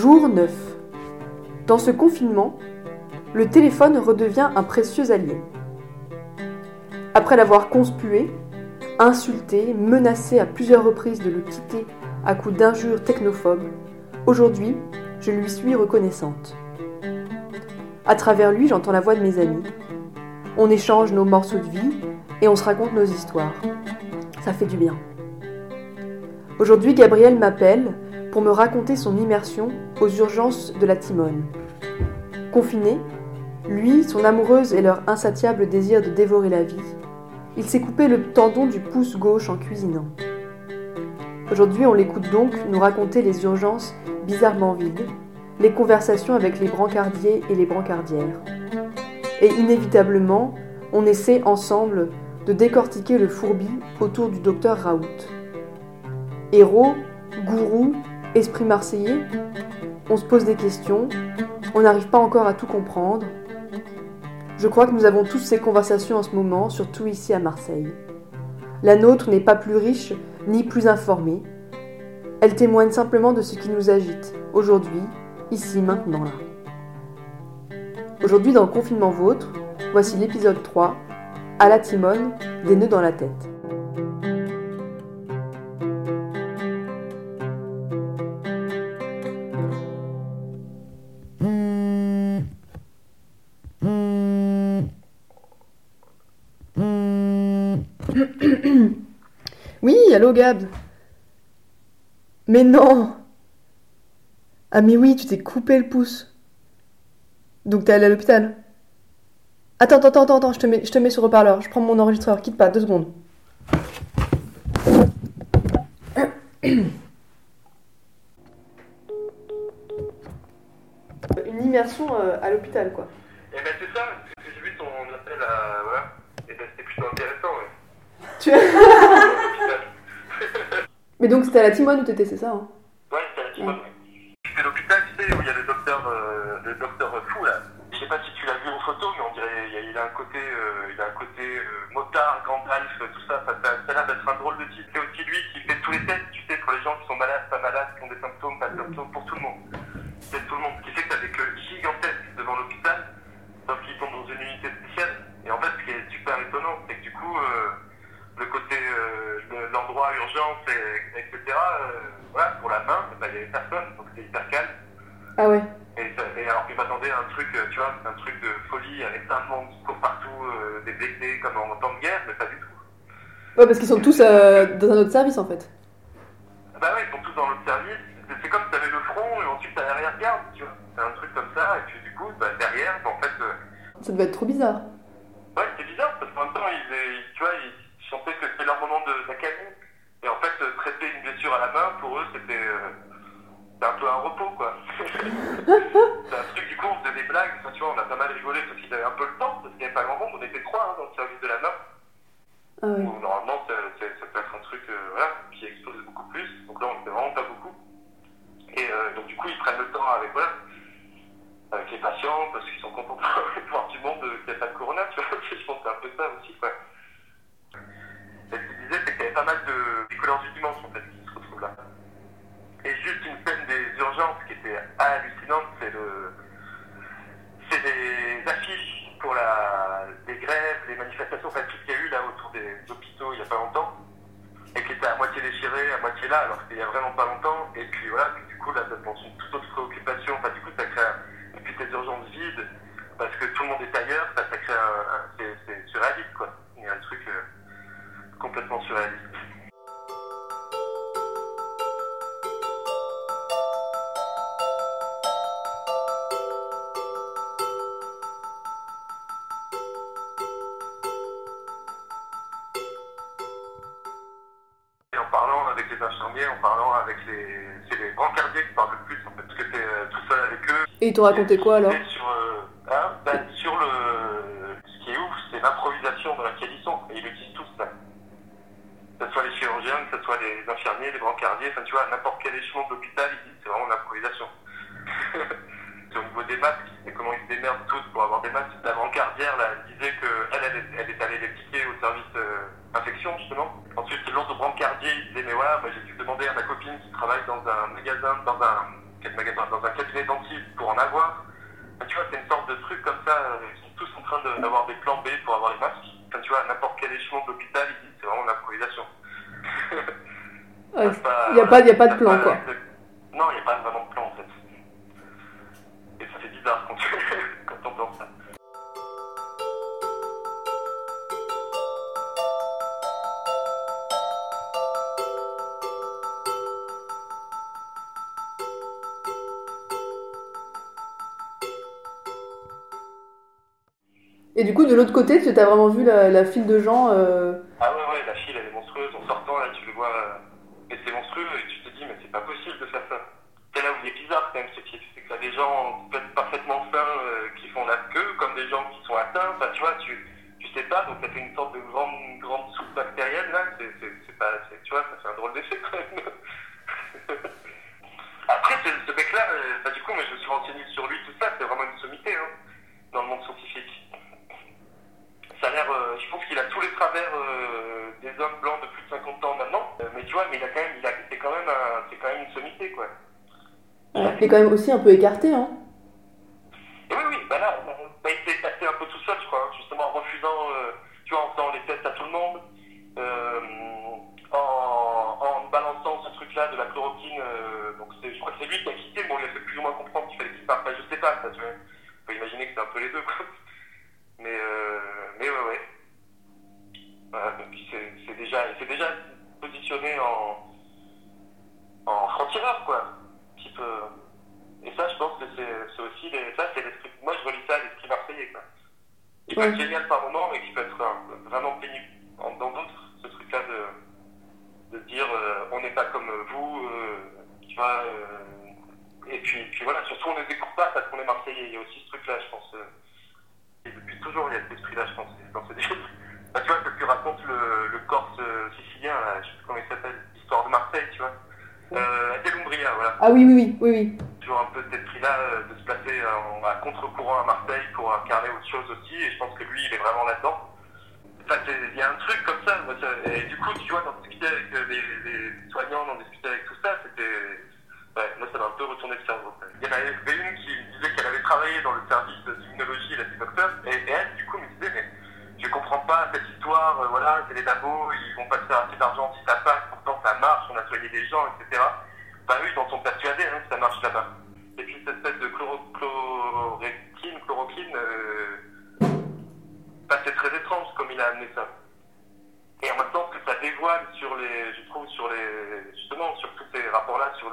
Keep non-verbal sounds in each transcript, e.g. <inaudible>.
Jour 9. Dans ce confinement, le téléphone redevient un précieux allié. Après l'avoir conspué, insulté, menacé à plusieurs reprises de le quitter à coups d'injures technophobes, aujourd'hui, je lui suis reconnaissante. À travers lui, j'entends la voix de mes amis. On échange nos morceaux de vie et on se raconte nos histoires. Ça fait du bien. Aujourd'hui, Gabriel m'appelle pour me raconter son immersion aux urgences de la Timone. Confiné, lui, son amoureuse et leur insatiable désir de dévorer la vie, il s'est coupé le tendon du pouce gauche en cuisinant. Aujourd'hui, on l'écoute donc nous raconter les urgences bizarrement vides, les conversations avec les brancardiers et les brancardières. Et inévitablement, on essaie ensemble de décortiquer le fourbi autour du docteur Raoult. Héros, gourou, esprit marseillais On se pose des questions, on n'arrive pas encore à tout comprendre. Je crois que nous avons tous ces conversations en ce moment, surtout ici à Marseille. La nôtre n'est pas plus riche ni plus informée. Elle témoigne simplement de ce qui nous agite, aujourd'hui, ici, maintenant, là. Aujourd'hui, dans le confinement vôtre, voici l'épisode 3, à la timone, des nœuds dans la tête. <coughs> Oui, allô Gab Mais non Ah mais oui, tu t'es coupé le pouce. Donc t'es allé à l'hôpital Attends, attends, attends, attends, je te mets, je te mets sur haut-parleur. Je prends mon enregistreur, quitte pas, deux secondes. <coughs> Une immersion euh, à l'hôpital, quoi. Et ben c'est ça, parce que j'ai vu ton appel à. Voilà. Et ben c'était plutôt intéressant, ouais. Tu... L'hôpital. Mais donc c'était à la Timone où t'étais, c'est ça hein? Ouais, c'était à la Timone, ouais. C'était l'hôpital, tu sais, où il y a le docteur, euh, le docteur fou, là. Je sais pas si tu l'as vu en photo, mais on dirait, il, a, il a un côté, euh, il a un côté euh, motard, Gandalf, tout ça. Ça, ça, ça a l'air d'être un drôle de type. C'est aussi lui qui fait tous les tests, tu sais, pour les gens qui sont malades, pas malades, qui ont des symptômes, pas de symptômes, pour tout le monde. C'est tout le monde. Ce qui fait que t'as des queues gigantesques devant l'hôpital, sauf qu'ils sont dans une unité spéciale. Et en fait, ce qui est super étonnant, c'est que du coup, euh, le côté, euh, le- l'endroit urgence, et, etc., euh, voilà, pour la main, bah, il y avait personne, donc c'était hyper calme. Ah ouais. Et, ça- et alors que je m'attendais à un truc, euh, tu vois, un truc de folie avec plein de monde qui court partout, euh, des blessés comme en temps de guerre, mais pas du tout. Ouais, parce qu'ils sont tous euh, dans un autre service en fait. Bah ouais, ils sont tous dans l'autre service. C'est- comme si t'avais le front et ensuite t'as l'arrière-garde, tu vois. C'est un truc comme ça, et puis du coup, bah, derrière, bah, en fait, euh, Ça devait être trop bizarre. ouais, c'est bizarre parce qu'en même temps, ils, ils- tu vois, ils sentaient que c'était leur moment de- d'accalmie. Et en fait, traiter une blessure à la main, pour eux, c'était euh, c'était un peu un repos, quoi. c'est un truc, du coup, on faisait des blagues, enfin, tu vois, on a pas mal rigolé parce qu'ils avaient un peu le temps, parce qu'il n'y avait pas grand monde, on était trois hein, dans le service de la main. Ah où normalement ça, ça- ça peut être un truc euh, voilà, qui explose beaucoup plus. Donc là on était vraiment pas beaucoup. Et euh, donc du coup ils prennent le temps avec voilà, avec les patients parce qu'ils sont contents <laughs> de voir du monde euh, qui n'a pas de corona, tu vois. <laughs> Je pense que c'est un peu ça aussi quoi. Et ce qu'il disait c'est qu'il y avait pas mal de picoleurs du dimanche en fait qui se retrouvent là. Et juste une scène des urgences qui était hallucinante, c'est le c'est des affiches pour la, les grèves, les manifestations, enfin tout ce qu'il y a eu là autour des hôpitaux il n'y a pas longtemps, et qui étaient à moitié déchirées, à moitié là, alors que c'était il y a vraiment pas longtemps, et puis voilà, du coup là, lance une toute autre préoccupation, enfin du coup ça crée, un- et puis ces urgences vides, parce que tout le monde est ailleurs, ça, crée un, c'est surréaliste quoi, il y a un truc euh, complètement surréaliste. Les infirmiers, en parlant avec les, c'est les brancardiers qui parlent le plus en fait, parce que t'es euh, tout seul avec eux, Et ils t'ont raconté quoi alors sur, euh, hein, bah, sur le. Ce qui est ouf, c'est l'improvisation dans laquelle ils sont. Et ils le disent tous, ça. Que ce soit les chirurgiens, que ce soit les infirmiers, les brancardiers, enfin, tu vois, n'importe quel échelon de l'hôpital, ils disent c'est vraiment l'improvisation. <laughs> au niveau des masques, et comment ils se démerdent tous pour avoir des masques. La brancardière, là, elle disait qu'elle, elle, est- elle est allée les piquer au service euh, infection, justement. Ensuite, l'autre brancardier, il disait, mais voilà, moi j'ai dû demander à ma copine qui travaille dans un magasin, dans un quel magasin, dans un cabinet dentiste pour en avoir. tu vois, c'est une sorte de truc comme ça. euh, Ils sont tous en train de- d'avoir des plans B pour avoir les masques. Enfin, tu vois, à n'importe quel échelon de l'hôpital, ils disent c'est vraiment l'improvisation. <laughs> Il n'y a, pas- y a pas de plan, quoi. Non, il n'y a pas vraiment Et du coup, de l'autre côté, tu as vraiment vu la, file de gens. euh, Ah ouais, ouais, la file elle est monstrueuse. En sortant, là, tu le vois. euh, Et c'est monstrueux et tu te dis, mais c'est pas possible de faire ça. C'est là où il est bizarre quand même, c'est que t'as des gens parfaitement sains euh, qui font la queue, comme des gens qui sont atteints. Enfin, tu vois, tu, tu sais pas, donc ça fait une sorte de grande, grande soupe bactérienne là. C'est, c'est, pas, tu vois, ça fait un drôle d'effet il est quand même aussi un peu écarté, hein. Oui, oui, bah là, bah, il s'est passé un peu tout seul, je crois, hein, justement en refusant, euh, tu vois, en faisant les tests à tout le monde, euh, en, balançant ce truc-là de la chloroquine. euh, donc je crois que c'est lui qui a quitté, mais on lui a fait plus ou moins comprendre qu'il fallait qu'il parte. Je sais pas, ça, tu vois. On peut imaginer que c'est un peu les deux, quoi. Mais, mais ouais, ouais. Voilà, donc il c'est déjà, il déjà positionné en, en franc-tireur, quoi. Type, et ça, je pense que c'est aussi les, ça, c'est l'esprit. Moi, je relis ça à l'esprit marseillais, quoi. Qui peut Ouais. être génial par moment, mais qui peut être euh, vraiment pénible en- dans d'autres. Ce truc-là de, de dire, euh, on n'est pas comme vous, euh, tu vois. euh, et puis, puis voilà, surtout, on ne écoute pas parce qu'on est marseillais. Il y a aussi ce truc-là, je pense. euh, et depuis toujours, il y a cet esprit-là, je pense, dans. <laughs> Bah, tu vois, que tu racontes le, le Corse euh, sicilien, là, je sais plus comment il s'appelle, l'histoire de Marseille, tu vois. Euh, Adelumbria, voilà Ah oui, oui, oui, oui, oui. Un peu cet esprit-là euh, de se placer en- à contre-courant à Marseille pour incarner autre chose aussi, et je pense que lui, il est vraiment là-dedans. Enfin, il y a un truc comme ça, et du coup, tu vois, d'en discuter avec euh, les, soignants, d'en discuter avec tout ça, c'était. Ouais, moi, ça m'a un peu retourné le cerveau. Il y en avait une qui me disait qu'elle avait travaillé dans le service d'immunologie, était docteur, et, et elle, du coup, me disait, mais je comprends pas cette histoire, euh, voilà, c'est les labos, ils vont pas se faire assez d'argent si ça passe, pourtant ça marche, on a soigné des gens, etc. Bah oui, ils en sont persuadés hein, ça marche là-bas. Et puis cette espèce de chloro, chloroquine, euh, c'est très étrange comme il a amené ça. Et en même temps, ce que ça dévoile sur les, je trouve, sur les, justement, sur tous ces rapports-là, sur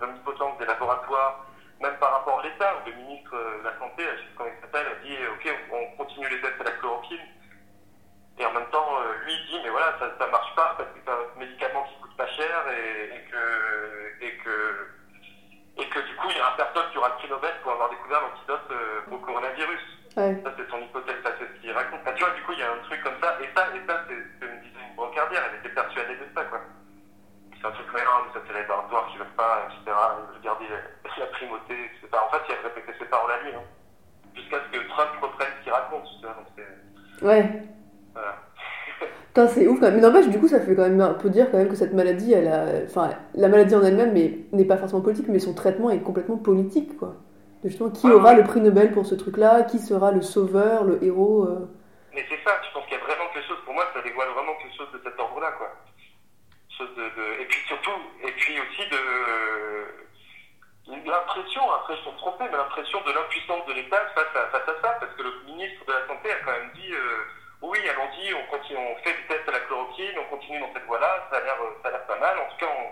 l'omnipotence des laboratoires, même par rapport à l'État, où le ministre euh, de la Santé, je sais pas comment il s'appelle, a dit, ok, on on continue les tests à la chloroquine. Et en même temps, euh, lui, il dit, mais voilà, ça, ça marche pas parce que c'est un médicament qui coûte pas cher et, et que, et que, et que du coup, il y aura personne qui aura le prix Nobel pour avoir découvert l'antidote euh, au coronavirus. Ouais. Ça, c'est son hypothèse, ça, c'est ce qu'il raconte. Enfin, tu vois, du coup, il y a un truc comme ça, et ça, et ça, c'est ce que me disait une brancardière, elle était persuadée de ça, quoi. C'est un truc, mais ça, c'est les laboratoires qui veulent pas, etc. Garder la, la primauté, etc. En fait, il a répété ses paroles à lui, hein. Jusqu'à ce que Trump reprenne ce qu'il raconte, tu vois, donc c'est. Ouais. Voilà. <laughs> Putain, c'est ouf quand même. Mais n'empêche, du coup, ça fait quand même un peu dire quand même que cette maladie, elle a... Enfin, la maladie en elle-même n'est pas forcément politique, mais son traitement est complètement politique, quoi. De justement, qui Ouais, aura ouais. le prix Nobel pour ce truc-là? Qui sera le sauveur, le héros euh, Mais c'est ça, je pense qu'il y a vraiment quelque chose, pour moi, ça dévoile vraiment quelque chose de cet ordre-là, quoi. Et puis surtout, et puis aussi de. L'impression, après je me tromper, mais l'impression de l'impuissance de l'État face à, face à ça, parce que le ministre de la Santé a quand même dit euh, oui, allons-y, on, continue, on fait des tests à la chloroquine, on continue dans cette voie-là, ça a l'air euh, ça a l'air pas mal, en tout cas on,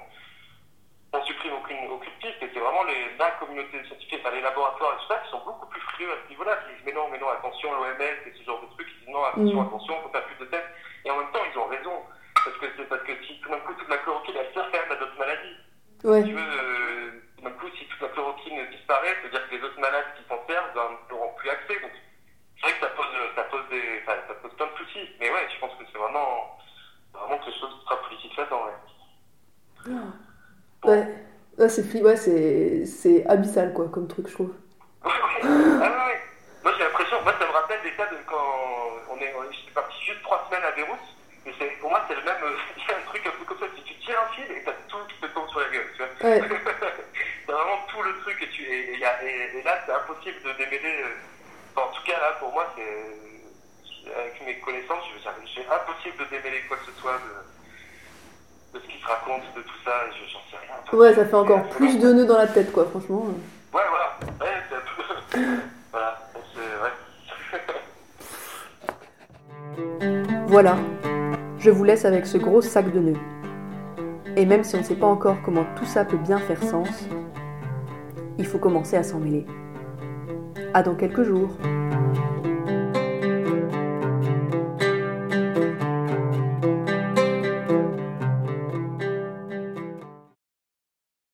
supprime aucune, aucune piste, et c'est vraiment les, la communauté scientifique, enfin, les laboratoires et tout ça, qui sont beaucoup plus frileux à ce niveau-là, qui disent mais non, mais non, attention, l'OMS et ce genre de trucs, qui disent non, attention, Mm. attention, faut faire plus de tests, et en même temps ils ont raison, parce que parce que si tout d'un coup toute la chloroquine elle sert quand même à d'autres maladies, Ouais. si tu veux, C'est flippant, ouais, c'est abyssal, quoi, comme truc, je trouve. <laughs> Ah, moi, j'ai l'impression, moi, ça me rappelle des tas de quand on est, parti juste trois semaines à Beyrouth, et pour moi, c'est le même, euh, <laughs> c'est un truc un peu comme ça, si tu tires un fil et t'as tout qui te tombe sur la gueule, tu <laughs> vraiment tout le truc, et, tu, et, là, c'est impossible de démêler. Euh, en tout cas, là, pour moi, c'est, avec mes connaissances, c'est impossible de démêler quoi que ce soit de ce qu'il se raconte, de tout ça, je- j'en sais rien. Ouais, ça fait encore plus de nœuds dans la tête, quoi, franchement. Ouais, voilà. Ouais, c'est un peu. <laughs> voilà. C'est. Ouais. <laughs> Voilà, je vous laisse avec ce gros sac de nœuds. Et même si on ne sait pas encore comment tout ça peut bien faire sens, il faut commencer à s'en mêler. À dans quelques jours.